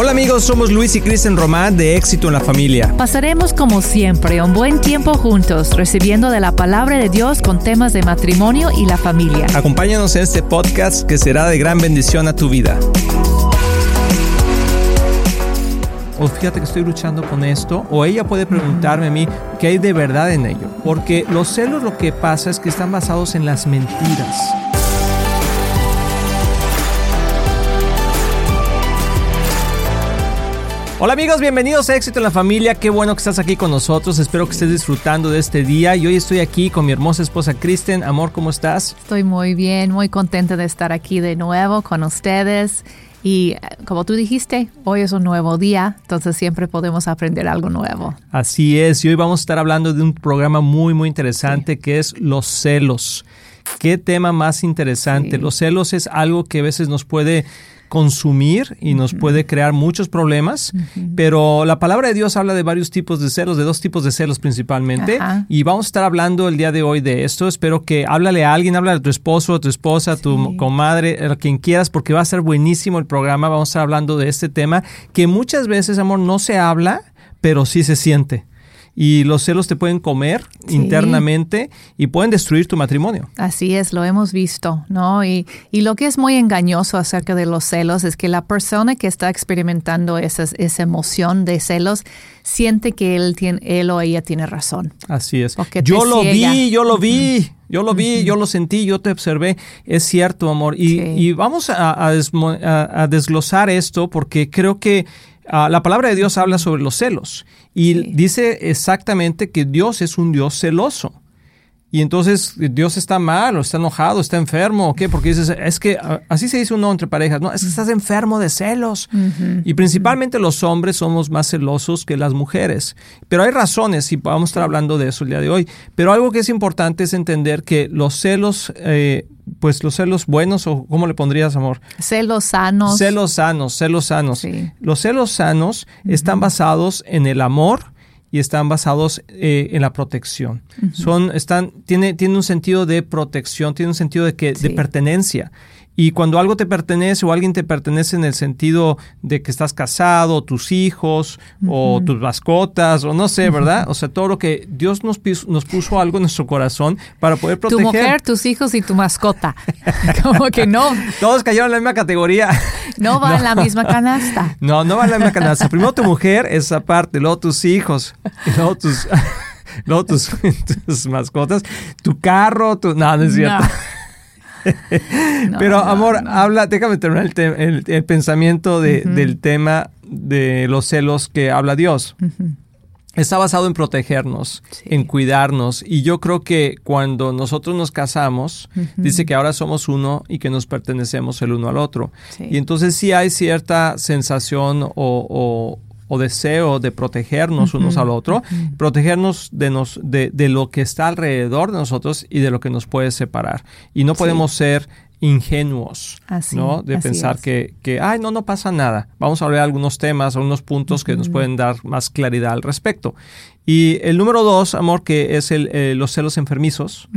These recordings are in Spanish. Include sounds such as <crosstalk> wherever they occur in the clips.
Hola amigos, somos Luis y Kristen Román de Éxito en la Familia. Pasaremos como siempre un buen tiempo juntos, recibiendo de la palabra de Dios con temas de matrimonio y la familia. Acompáñanos en este podcast que será de gran bendición a tu vida. O fíjate que estoy luchando con esto, o ella puede preguntarme a mí qué hay de verdad en ello. Porque los celos lo que pasa es que están basados en las mentiras. Hola amigos, bienvenidos a Éxito en la Familia. Qué bueno que estás aquí con nosotros. Espero que estés disfrutando de este día. Y hoy estoy aquí con mi hermosa esposa Kristen. Amor, ¿cómo estás? Estoy muy bien, muy contenta de estar aquí de nuevo con ustedes. Y eh, como tú dijiste, hoy es un nuevo día, entonces siempre podemos aprender algo nuevo. Así es, y hoy vamos a estar hablando de un programa muy, muy interesante que es los celos. Qué tema más interesante. Sí. Los celos es algo que a veces nos puede consumir y nos puede crear muchos problemas, pero la palabra de Dios habla de varios tipos de celos, de dos tipos de celos principalmente, Ajá. y vamos a estar hablando el día de hoy de esto. Espero que háblale a alguien, háblale a tu esposo, a tu esposa, a tu comadre, a quien quieras, porque va a ser buenísimo el programa. Vamos a estar hablando de este tema que muchas veces, amor, no se habla, pero sí se siente. Y los celos te pueden comer Sí. internamente y pueden destruir tu matrimonio. Así es, lo hemos visto, ¿no? Y, y lo que es muy engañoso acerca de los celos es que la persona que está experimentando esas- esa emoción de celos siente que él, tiene, él o ella tiene razón. Así es. Yo lo vi, yo lo vi, yo lo vi, yo lo sentí, yo te observé. Es cierto, amor. Y, Sí. y vamos a, a- a desglosar esto porque creo que ah, la palabra de Dios habla sobre los celos y Sí. dice exactamente que Dios es un Dios celoso. Y entonces Dios está mal o está enojado, está enfermo, ¿o qué? Porque dices, es que ah, así se dice uno entre parejas, no, es que estás enfermo de celos. Y principalmente los hombres somos más celosos que las mujeres. Pero hay razones y vamos a estar hablando de eso el día de hoy. Pero algo que es importante es entender que los celos, eh, pues los celos buenos, o ¿cómo le pondrías, amor? Celos sanos. Celos sanos, celos sanos. Sí. Los celos sanos están basados en el amor y están basados eh, en la protección. Son, están, tiene, tiene un sentido de protección, tiene un sentido de que, de pertenencia. Y cuando algo te pertenece o alguien te pertenece en el sentido de que estás casado, tus hijos, o tus mascotas, o no sé, ¿verdad? O sea, todo lo que Dios nos, nos puso algo en nuestro corazón para poder Tu proteger. mujer, tus hijos y tu mascota. <laughs> Como que no, Todos cayeron en la misma categoría. no va en la <laughs> misma canasta. No, no va en la misma canasta. Primero tu mujer, esa parte, luego tus hijos, y luego tus, <laughs> luego tus, tus mascotas, tu carro, tu... No, no es cierto. No, Pero no, amor, no. habla, déjame terminar el, te- el- el pensamiento de- del tema de los celos que habla Dios. Está basado en protegernos, Sí. en cuidarnos. Y yo creo que cuando nosotros nos casamos, dice que ahora somos uno y que nos pertenecemos el uno al otro. Sí. Y entonces sí hay cierta sensación o, o- o deseo de protegernos unos al otro, protegernos de, nos, de, de lo que está alrededor de nosotros y de lo que nos puede separar. Y no Sí. podemos ser ingenuos, Así, ¿no? De pensar es. que, que, ay, no, no pasa nada. Vamos a hablar de algunos temas, algunos puntos que nos pueden dar más claridad al respecto. Y el número dos, amor, que es el, eh, los celos enfermizos.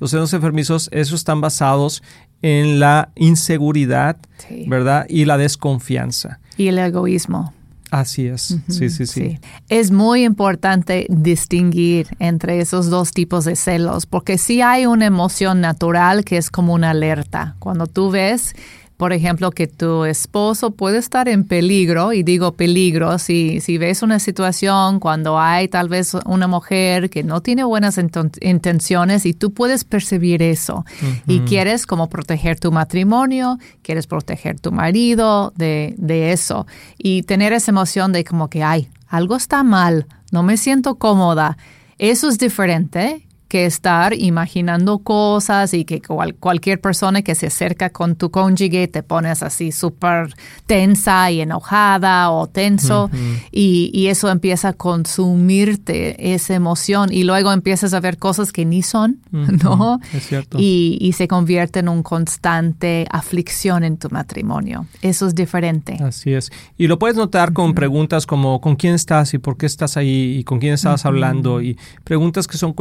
Los celos enfermizos, esos están basados en la inseguridad, Sí. ¿verdad? Y la desconfianza. Y el egoísmo. Así es. sí, sí, sí. Es muy importante distinguir entre esos dos tipos de celos, porque sí hay una emoción natural que es como una alerta. Cuando tú ves, por ejemplo, que tu esposo puede estar en peligro, y digo peligro, si, si ves una situación cuando hay tal vez una mujer que no tiene buenas inten- intenciones y tú puedes percibir eso y quieres como proteger tu matrimonio, quieres proteger tu marido de, de eso y tener esa emoción de como que, ay, algo está mal, no me siento cómoda. Eso es diferente que estar imaginando cosas y que cual- cualquier persona que se acerca con tu cónyuge te pones así súper tensa y enojada o tenso. y, y, eso empieza a consumirte esa emoción y luego empiezas a ver cosas que ni son, ¿no? Es cierto. Y, y, se convierte en un constante aflicción en tu matrimonio. Eso es diferente. Así es. Y lo puedes notar con preguntas como ¿con quién estás y por qué estás ahí y con quién estabas hablando? Y preguntas que son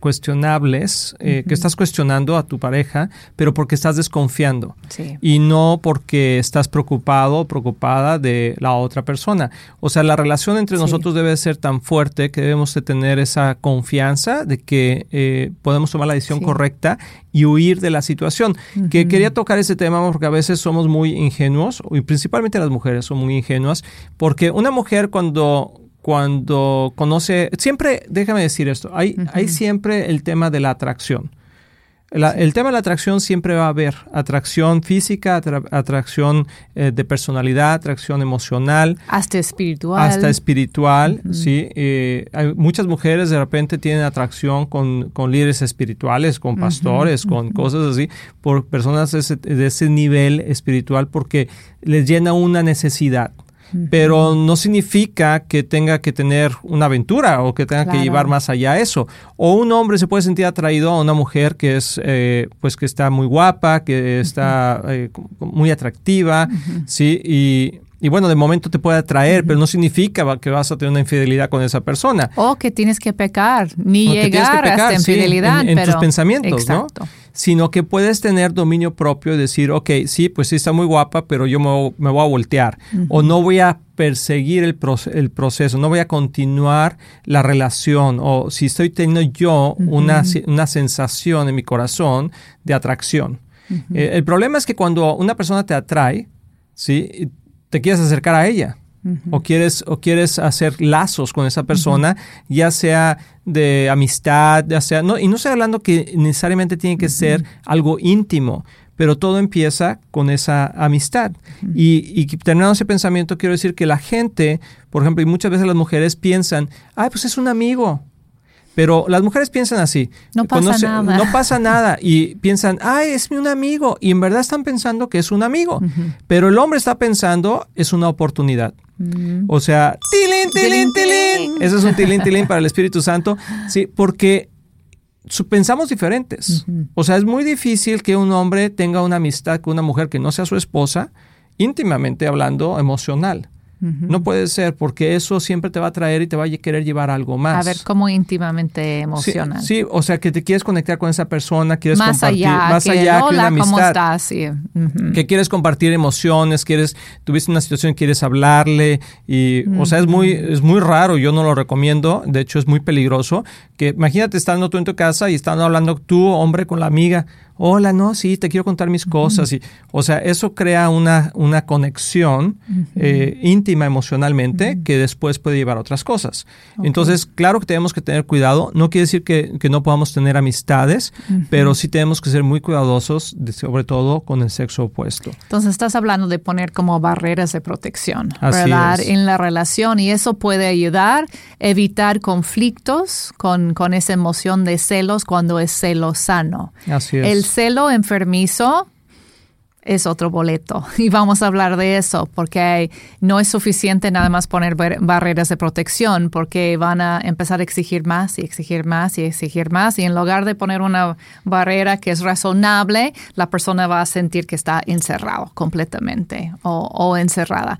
cuestionables, eh, que estás cuestionando a tu pareja, pero porque estás desconfiando. Sí. Y no porque estás preocupado o preocupada de la otra persona. O sea, la relación entre Sí. nosotros debe ser tan fuerte que debemos de tener esa confianza de que eh, podemos tomar la decisión Sí. correcta y huir de la situación. Que quería tocar ese tema porque a veces somos muy ingenuos, y principalmente las mujeres son muy ingenuas, porque una mujer cuando cuando conoce, siempre, déjame decir esto, hay, hay siempre el tema de la atracción. La- El tema de la atracción siempre va a haber atracción física, atra- atracción eh, de personalidad, atracción emocional, Hasta espiritual. hasta espiritual, sí. Eh, hay muchas mujeres de repente tienen atracción con, con líderes espirituales, con pastores, con cosas así, por personas de ese, de ese nivel espiritual, porque les llena una necesidad. Pero no significa que tenga que tener una aventura o que tenga que llevar más allá eso. O un hombre se puede sentir atraído a una mujer que es, eh, pues que está muy guapa, que está eh, muy atractiva, sí, y, y bueno, de momento te puede atraer, pero no significa que vas a tener una infidelidad con esa persona. O que tienes que pecar, ni O llegar que pecar, hasta sí, infidelidad. en, en tus pensamientos, Exacto. ¿no? Sino que puedes tener dominio propio y decir, ok, sí, pues sí está muy guapa, pero yo me, me voy a voltear. O no voy a perseguir el, proce- el proceso, no voy a continuar la relación. O si estoy teniendo yo una, una sensación en mi corazón de atracción. Eh, el problema es que cuando una persona te atrae, ¿sí? Te quieres acercar a ella. O quieres, o quieres hacer lazos con esa persona, ya sea de amistad, ya sea. No, y no estoy hablando que necesariamente tiene que ser algo íntimo, pero todo empieza con esa amistad. Y, y terminando ese pensamiento, quiero decir que la gente, por ejemplo, y muchas veces las mujeres piensan, ay, pues es un amigo. Pero las mujeres piensan así. No pasa nada. No pasa nada. Y piensan, ay, es mi un amigo. Y en verdad están pensando que es un amigo. Pero el hombre está pensando, es una oportunidad. O sea, tilín, tilín, Tilín. Ese es un tilín, tilín para el Espíritu Santo. <laughs> Sí, porque pensamos diferentes. O sea, es muy difícil que un hombre tenga una amistad con una mujer que no sea su esposa, íntimamente hablando, emocional. No puede ser, porque eso siempre te va a traer y te va a querer llevar a algo más. A ver cómo íntimamente Sí, emocional. Sí, o sea, que te quieres conectar con esa persona, quieres más compartir allá, más que, allá que hola, una ¿cómo amistad. estás? Sí. Ujú. Que quieres compartir emociones, quieres, tuviste una situación, quieres hablarle y, o sea, es muy, es muy raro, yo no lo recomiendo, de hecho es muy peligroso, que imagínate estando tú en tu casa y estando hablando tú, hombre, con la amiga, hola, no, sí, te quiero contar mis cosas, y, o sea, eso crea una, una conexión eh, íntima emocionalmente que después puede llevar a otras cosas. Entonces, claro que tenemos que tener cuidado, no quiere decir que, que no podamos tener amistades, pero sí tenemos que ser muy cuidadosos, de- sobre todo con el sexo opuesto. Entonces estás hablando de poner como barreras de protección, Así ¿verdad? es. En la relación y eso puede ayudar a evitar conflictos con, con esa emoción de celos cuando es celo sano. Así es. El celo enfermizo es otro boleto. <laughs> Y vamos a hablar de eso porque no es suficiente nada más poner bar- barreras de protección porque van a empezar a exigir más y exigir más y exigir más. Y en lugar de poner una barrera que es razonable, la persona va a sentir que está encerrado completamente o, o encerrada.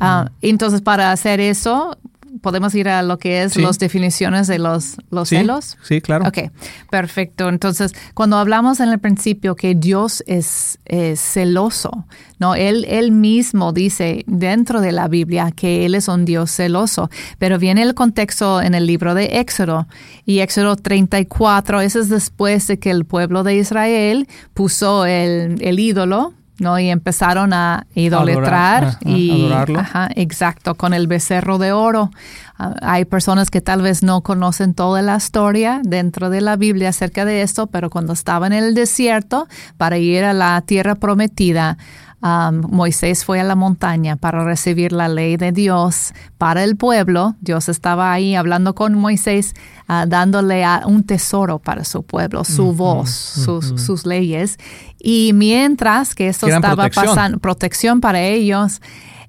Ah, entonces para hacer eso podemos ir a lo que es Sí. las definiciones de los, los Sí, celos. Sí, claro. Ok, perfecto. Entonces, cuando hablamos en el principio que Dios es, es celoso, ¿no? Él, él mismo dice dentro de la Biblia que Él es un Dios celoso, pero viene el contexto en el libro de Éxodo y Éxodo 34, ese es después de que el pueblo de Israel puso el, el ídolo. ¿No? Y empezaron a idolatrar Adorar, y adorarlo. Ajá, exacto, con el becerro de oro. Ah, hay personas que tal vez no conocen toda la historia dentro de la Biblia acerca de esto, pero cuando estaba en el desierto para ir a la tierra prometida, um, Moisés fue a la montaña para recibir la ley de Dios para el pueblo. Dios estaba ahí hablando con Moisés, ah, dándole a- un tesoro para su pueblo, su voz, sus, sus leyes. Y mientras que esto estaba protección. pasando, protección para ellos,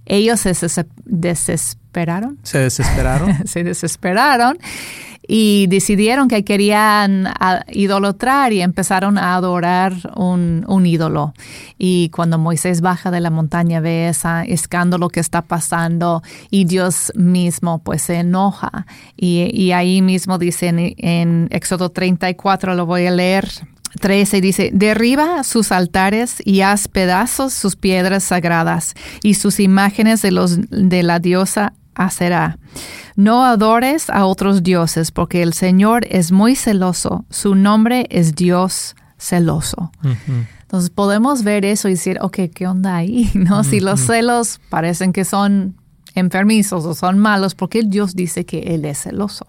ellos se des- desesperaron. Se desesperaron. se desesperaron <laughs> y decidieron que querían a- idolatrar y empezaron a adorar un, ídolo. Y cuando Moisés baja de la montaña ve ese escándalo que está pasando y Dios mismo pues se enoja. Y, y ahí mismo dice en, en Éxodo 34, lo voy a leer. 13 dice, derriba sus altares y haz pedazos sus piedras sagradas y sus imágenes de, los, de la diosa Aserá. No adores a otros dioses, porque el Señor es muy celoso. Su nombre es Dios celoso. Entonces podemos ver eso y decir, ok, ¿qué onda ahí? <laughs> ¿No? Si los celos parecen que son enfermizos o son malos, porque Dios dice que Él es celoso.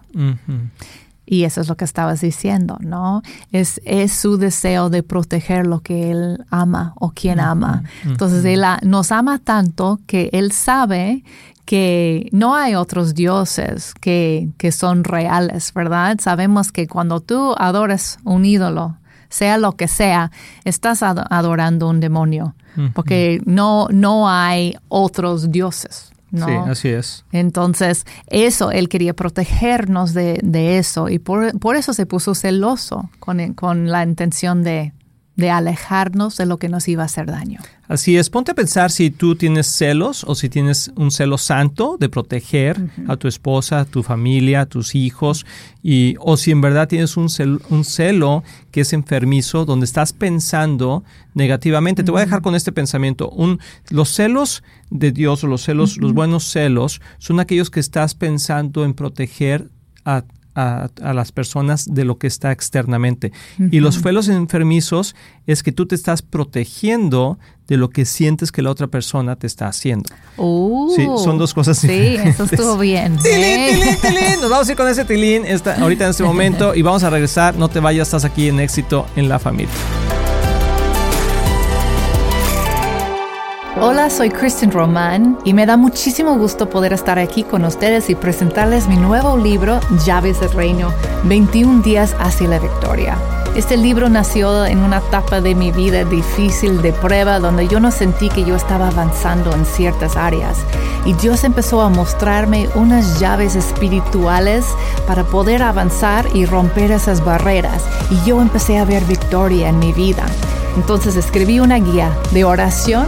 Y eso es lo que estabas diciendo, ¿no? Es, es su deseo de proteger lo que él ama o quien ama. Entonces, él nos ama tanto que él sabe que no hay otros dioses que, que son reales, ¿verdad? Sabemos que cuando tú adoras un ídolo, sea lo que sea, estás ad- adorando un demonio, porque no, no hay otros dioses, ¿no? Sí, así es. Entonces, eso, él quería protegernos de, de eso y por, por eso se puso celoso con, con la intención de, de alejarnos de lo que nos iba a hacer daño. Así es, ponte a pensar si tú tienes celos o si tienes un celo santo de proteger a tu esposa, a tu familia, a tus hijos, y, o si en verdad tienes un celo, un celo que es enfermizo, donde estás pensando negativamente. Te voy a dejar con este pensamiento. Un, los celos de Dios o los celos, los buenos celos, son aquellos que estás pensando en proteger a a, a, las personas de lo que está externamente. Uh -huh. Y los celos enfermizos es que tú te estás protegiendo de lo que sientes que la otra persona te está haciendo. Uh, sí, son dos cosas Sí, diferentes. eso estuvo bien. <laughs> tilín, ¿eh? tilín, tilín. Nos vamos a ir con ese tilín esta, ahorita en este momento y vamos a regresar. No te vayas, estás aquí en éxito en la familia. Hola, soy Kristen Román y me da muchísimo gusto poder estar aquí con ustedes y presentarles mi nuevo libro, Llaves del Reino, 21 días hacia la victoria. Este libro nació en una etapa de mi vida difícil de prueba donde yo no sentí que yo estaba avanzando en ciertas áreas y Dios empezó a mostrarme unas llaves espirituales para poder avanzar y romper esas barreras y yo empecé a ver victoria en mi vida. Entonces escribí una guía de oración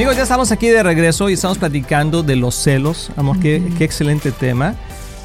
Amigos, ya estamos aquí de regreso y estamos platicando de los celos. Amor, uh -huh. qué, qué, excelente tema.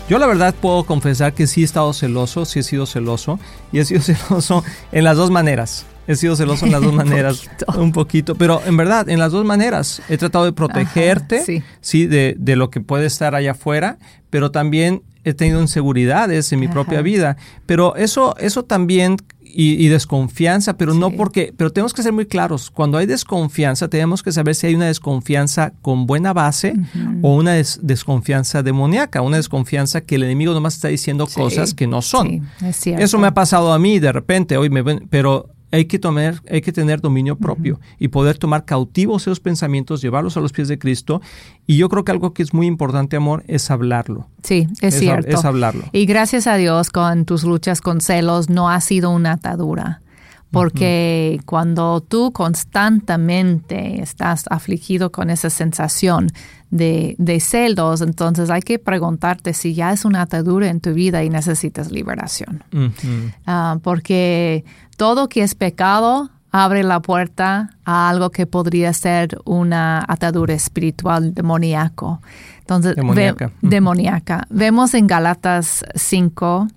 Yo la verdad puedo confesar que sí he estado celoso, sí he sido celoso y he sido <laughs> celoso en las dos maneras. He sido celoso en las dos <laughs> maneras, un poquito. un poquito, pero en verdad, en las dos maneras. He tratado de protegerte, Ajá, sí, sí de, de, lo que puede estar allá afuera, pero también he tenido inseguridades en mi Ajá. propia vida. Pero eso, eso también y, y, desconfianza, pero sí. no porque, pero tenemos que ser muy claros. Cuando hay desconfianza, tenemos que saber si hay una desconfianza con buena base uh -huh. o una des desconfianza demoníaca, una desconfianza que el enemigo nomás está diciendo sí. cosas que no son. Sí, es Eso me ha pasado a mí de repente, hoy me pero hay que, tomar, hay que tener dominio propio uh -huh. y poder tomar cautivos esos pensamientos, llevarlos a los pies de Cristo. Y yo creo que algo que es muy importante, amor, es hablarlo. Sí, es, es cierto. Es hablarlo. Y gracias a Dios, con tus luchas con celos, no ha sido una atadura. Porque cuando tú constantemente estás afligido con esa sensación de, de, celos, entonces hay que preguntarte si ya es una atadura en tu vida y necesitas liberación. Uh -huh. uh, porque todo que es pecado abre la puerta a algo que podría ser una atadura espiritual demoníaco. Entonces, demoníaca. Ve, demoníaca. Vemos en Galatas 5,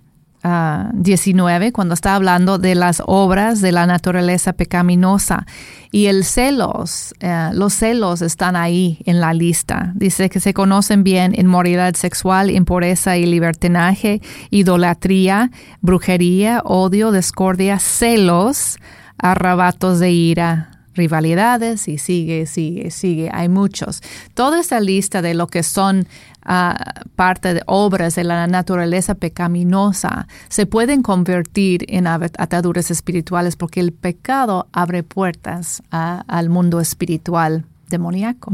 Uh, 19, cuando está hablando de las obras de la naturaleza pecaminosa. Y el celos, uh, los celos están ahí en la lista. Dice que se conocen bien inmoralidad sexual, impureza y libertinaje, idolatría, brujería, odio, discordia, celos, arrebatos de ira, rivalidades y sigue, sigue, sigue. Hay muchos. Toda esa lista de lo que son parte de obras de la naturaleza pecaminosa se pueden convertir en ataduras espirituales porque el pecado abre puertas al mundo espiritual demoníaco.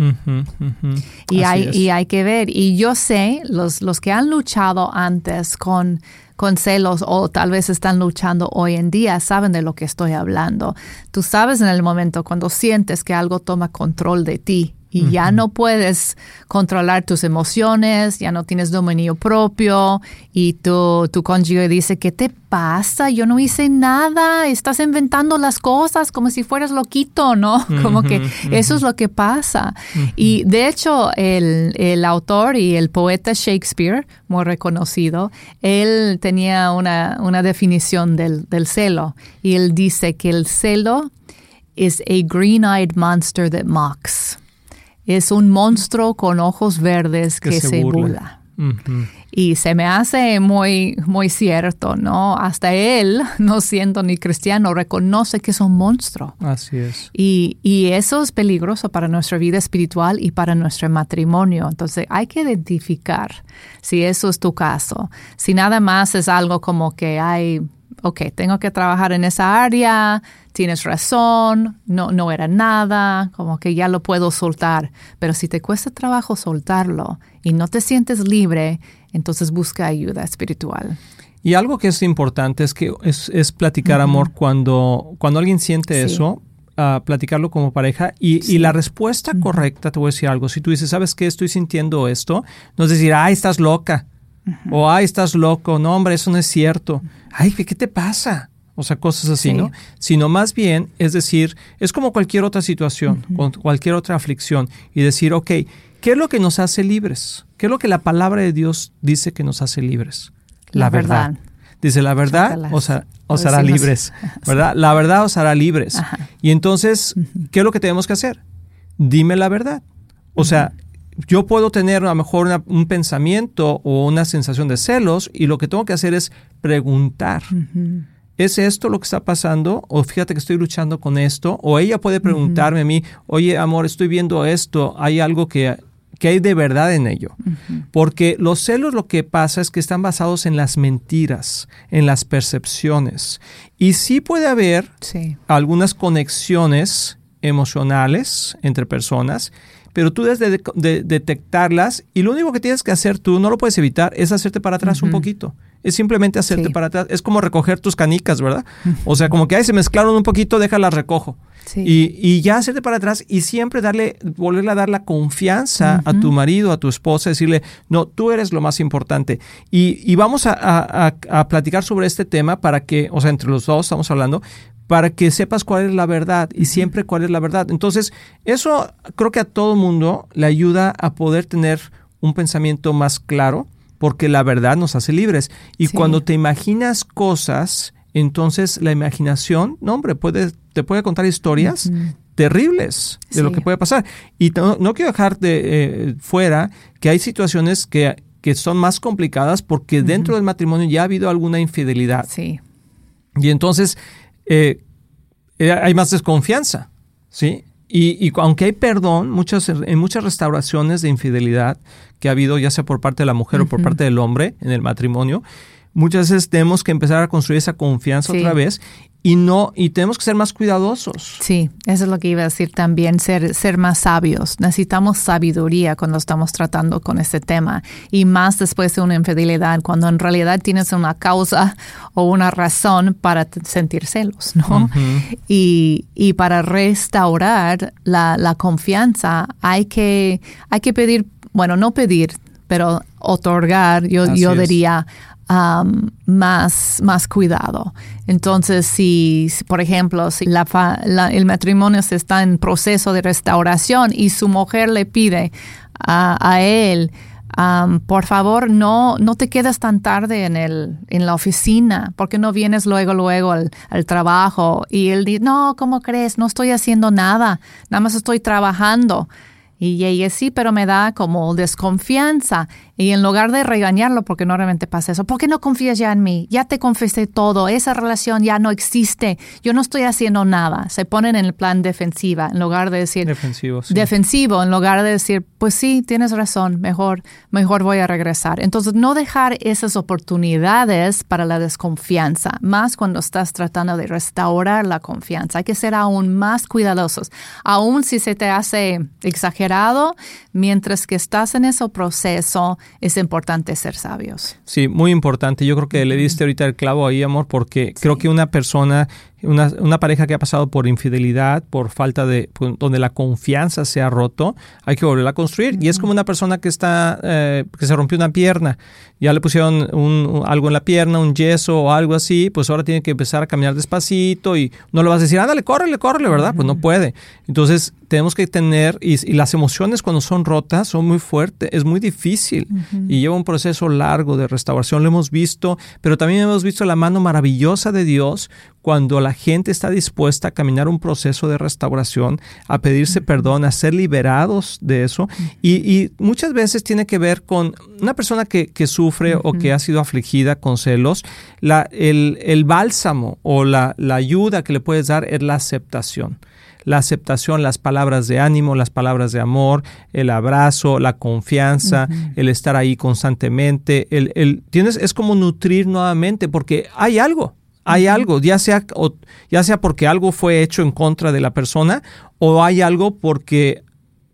Y, hay, y hay que ver, y yo sé, los, los que han luchado antes con, con celos o tal vez están luchando hoy en día saben de lo que estoy hablando. Tú sabes en el momento cuando sientes que algo toma control de ti y ya no puedes controlar tus emociones, ya no tienes dominio propio y tu, tu cónyuge dice, ¿qué te pasa? Yo no hice nada, estás inventando las cosas como si fueras loquito, ¿no? <laughs> Como que eso es lo que pasa. Y de hecho, el, el, autor y el poeta Shakespeare, muy reconocido, él tenía una, una definición del, del celo y él dice que el celo is a green-eyed monster that mocks es un monstruo con ojos verdes que, se, burla. Y se me hace muy, muy cierto, ¿no? Hasta él, <laughs> no siendo ni cristiano, reconoce que es un monstruo. Así es. Y, y eso es peligroso para nuestra vida espiritual y para nuestro matrimonio. Entonces hay que identificar si eso es tu caso. Si nada más es algo como que hay, ok, tengo que trabajar en esa área, tienes razón, no, no era nada, como que ya lo puedo soltar. Pero si te cuesta trabajo soltarlo y no te sientes libre, entonces busca ayuda espiritual. Y algo que es importante es que es, platicar amor cuando, cuando alguien siente eso, uh, platicarlo como pareja. Y, la respuesta correcta, te voy a decir algo, si tú dices, ¿sabes qué? Estoy sintiendo esto, no es decir, ay, estás loca. O, ay, estás loco. No, hombre, eso no es cierto. Ay, ¿qué, te pasa? o sea, cosas así, ¿no? Sino más bien, es decir, es como cualquier otra situación, cualquier otra aflicción, y decir, ok, ¿qué es lo que nos hace libres? ¿Qué es lo que la palabra de Dios dice que nos hace libres? La, verdad. Dice, la verdad os, hará libres, <laughs> ¿verdad? La verdad os hará libres. Y entonces, ¿qué es lo que tenemos que hacer? Dime la verdad. O sea, yo puedo tener a lo mejor un pensamiento o una sensación de celos y lo que tengo que hacer es preguntar. ¿es esto lo que está pasando? O fíjate que estoy luchando con esto. O ella puede preguntarme a mí, oye, amor, estoy viendo esto, hay algo que, que hay de verdad en ello. Porque los celos lo que pasa es que están basados en las mentiras, en las percepciones. Y sí puede haber algunas conexiones emocionales entre personas, pero tú debes de, detectarlas y lo único que tienes que hacer tú, no lo puedes evitar, es hacerte para atrás un poquito es simplemente hacerte para atrás. Es como recoger tus canicas, ¿verdad? O sea, como que ahí se mezclaron un poquito, déjalas recojo. Y, y, ya hacerte para atrás y siempre darle, volverle a dar la confianza a tu marido, a tu esposa, decirle, no, tú eres lo más importante. Y, y vamos a, a, a, platicar sobre este tema para que, o sea, entre los dos estamos hablando, para que sepas cuál es la verdad y siempre cuál es la verdad. Entonces, eso creo que a todo mundo le ayuda a poder tener un pensamiento más claro porque la verdad nos hace libres. Y cuando te imaginas cosas, entonces la imaginación, no hombre, puede, te puede contar historias terribles de lo que puede pasar. Y no, quiero dejar de eh, fuera que hay situaciones que, que son más complicadas porque dentro del matrimonio ya ha habido alguna infidelidad. Sí. Y entonces eh, eh, hay más desconfianza, ¿sí? Y, aunque hay perdón, muchas, en muchas restauraciones de infidelidad que ha habido, ya sea por parte de la mujer o por parte del hombre en el matrimonio, muchas veces tenemos que empezar a construir esa confianza otra vez y no y tenemos que ser más cuidadosos. Sí, eso es lo que iba a decir también, ser ser más sabios. Necesitamos sabiduría cuando estamos tratando con este tema y más después de una infidelidad, cuando en realidad tienes una causa o una razón para sentir celos, ¿no? y, y, para restaurar la, la confianza hay que hay que pedir, bueno, no pedir, pero otorgar, yo, yo diría Um, más, más cuidado. Entonces, si, por ejemplo, si la, el matrimonio se está en proceso de restauración y su mujer le pide a, él, um, por favor, no, no te quedes tan tarde en, el, en la oficina, porque no vienes luego, luego al, al, trabajo. Y él dice, no, ¿cómo crees? No estoy haciendo nada, nada más estoy trabajando. Y ella sí, pero me da como desconfianza. Y en lugar de regañarlo, porque normalmente pasa eso, ¿por qué no confías ya en mí? Ya te confesé todo, esa relación ya no existe, yo no estoy haciendo nada. Se ponen en el plan defensiva en lugar de decir... Defensivo, sí. Defensivo, en lugar de decir, pues sí, tienes razón, mejor, mejor voy a regresar. Entonces, no dejar esas oportunidades para la desconfianza, más cuando estás tratando de restaurar la confianza. Hay que ser aún más cuidadosos, aún si se te hace exagerado, mientras que estás en ese proceso es importante ser sabios. Sí, muy importante. Yo creo que le diste ahorita el clavo ahí, amor, porque creo que una persona una, una, pareja que ha pasado por infidelidad, por falta de, donde la confianza se ha roto, hay que volverla a construir. Y es como una persona que está, eh, que se rompió una pierna, ya le pusieron un, algo en la pierna, un yeso o algo así, pues ahora tiene que empezar a caminar despacito y no le vas a decir, ándale, córrele, córrele, ¿verdad? Pues no puede. Entonces tenemos que tener, y, y, las emociones cuando son rotas son muy fuertes, es muy difícil y lleva un proceso largo de restauración, lo hemos visto, pero también hemos visto la mano maravillosa de Dios cuando la gente está dispuesta a caminar un proceso de restauración, a pedirse perdón, a ser liberados de eso. Y, muchas veces tiene que ver con una persona que, sufre o que ha sido afligida con celos, la, el, el, bálsamo o la, la ayuda que le puedes dar es la aceptación. La aceptación, las palabras de ánimo, las palabras de amor, el abrazo, la confianza, el estar ahí constantemente, el, el, tienes, es como nutrir nuevamente porque hay algo, hay algo, ya sea, ya sea porque algo fue hecho en contra de la persona o hay algo porque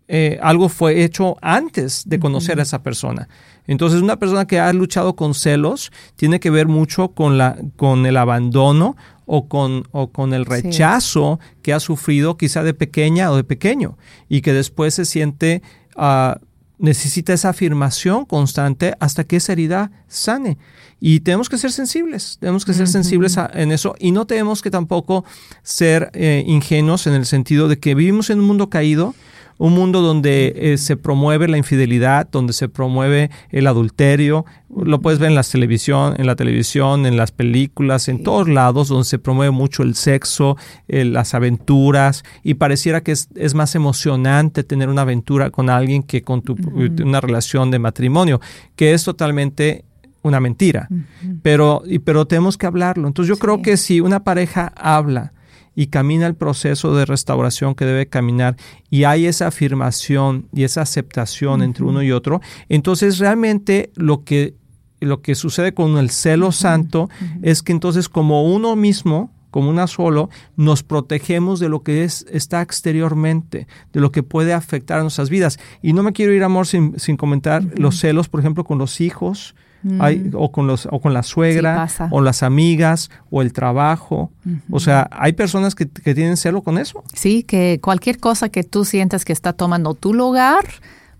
eh, algo fue hecho antes de conocer a esa persona. Entonces, una persona que ha luchado con celos tiene que ver mucho con, la, con el abandono o con, o con el rechazo que ha sufrido quizá de pequeña o de pequeño y que después se siente, uh, necesita esa afirmación constante hasta que esa herida sane. Y tenemos que ser sensibles, tenemos que ser sensibles en eso y no tenemos que tampoco ser eh, ingenuos en el sentido de que vivimos en un mundo caído, un mundo donde eh, se promueve la infidelidad, donde se promueve el adulterio, lo puedes ver en la televisión, en la televisión, en las películas, en todos lados donde se promueve mucho el sexo, eh, las aventuras. Y pareciera que es, es, más emocionante tener una aventura con alguien que con tu, una relación de matrimonio, que es totalmente una mentira, pero, y, pero tenemos que hablarlo. Entonces yo creo que si una pareja habla y camina el proceso de restauración que debe caminar y hay esa afirmación y esa aceptación entre uno y otro, entonces realmente lo que, lo que sucede con el celo santo es que entonces como uno mismo, como una solo, nos protegemos de lo que es, está exteriormente, de lo que puede afectar a nuestras vidas. Y no me quiero ir, amor, sin, sin comentar los celos, por ejemplo, con los hijos, hay, o, con los, o con la suegra, o las amigas, o el trabajo. O sea, hay personas que, que, tienen celo con eso. Sí, que cualquier cosa que tú sientas que está tomando tu lugar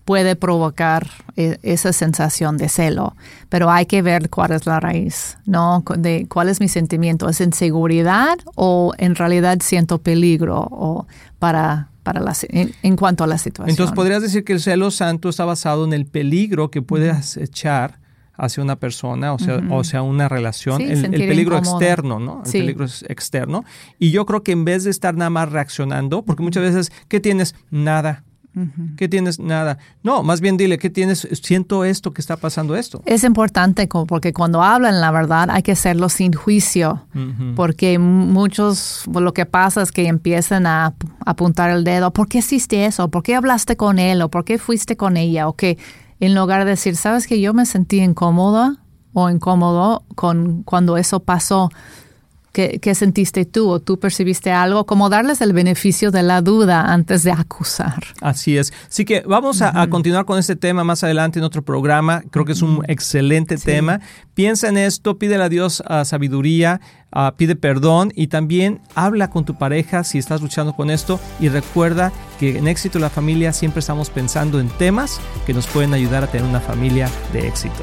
puede provocar e, esa sensación de celo. Pero hay que ver cuál es la raíz, ¿no? De cuál es mi sentimiento. ¿Es inseguridad o en realidad siento peligro o para para la, en, cuanto a la situación. Entonces, podrías decir que el celo santo está basado en el peligro que puedes echar hacia una persona, o sea, o sea una relación, el, peligro externo, ¿no? El peligro externo. Y yo creo que en vez de estar nada más reaccionando, porque muchas veces, ¿qué tienes? Nada. ¿Qué tienes? Nada. No, más bien dile, ¿qué tienes? Siento esto, que está pasando esto. Es importante porque cuando hablan la verdad hay que hacerlo sin juicio, porque muchos, lo que pasa es que empiezan a apuntar el dedo, ¿por qué hiciste eso? ¿Por qué hablaste con él? ¿O por qué fuiste con ella? ¿O qué? En lugar de decir, sabes que yo me sentí incómoda o incómodo con cuando eso pasó. ¿Qué, sentiste tú o tú percibiste algo? Como darles el beneficio de la duda antes de acusar. Así es. Así que vamos a, continuar con este tema más adelante en otro programa. Creo que es un excelente tema. Piensa en esto, pídele a Dios sabiduría, pide perdón y también habla con tu pareja si estás luchando con esto y recuerda que en éxito la familia siempre estamos pensando en temas que nos pueden ayudar a tener una familia de éxito.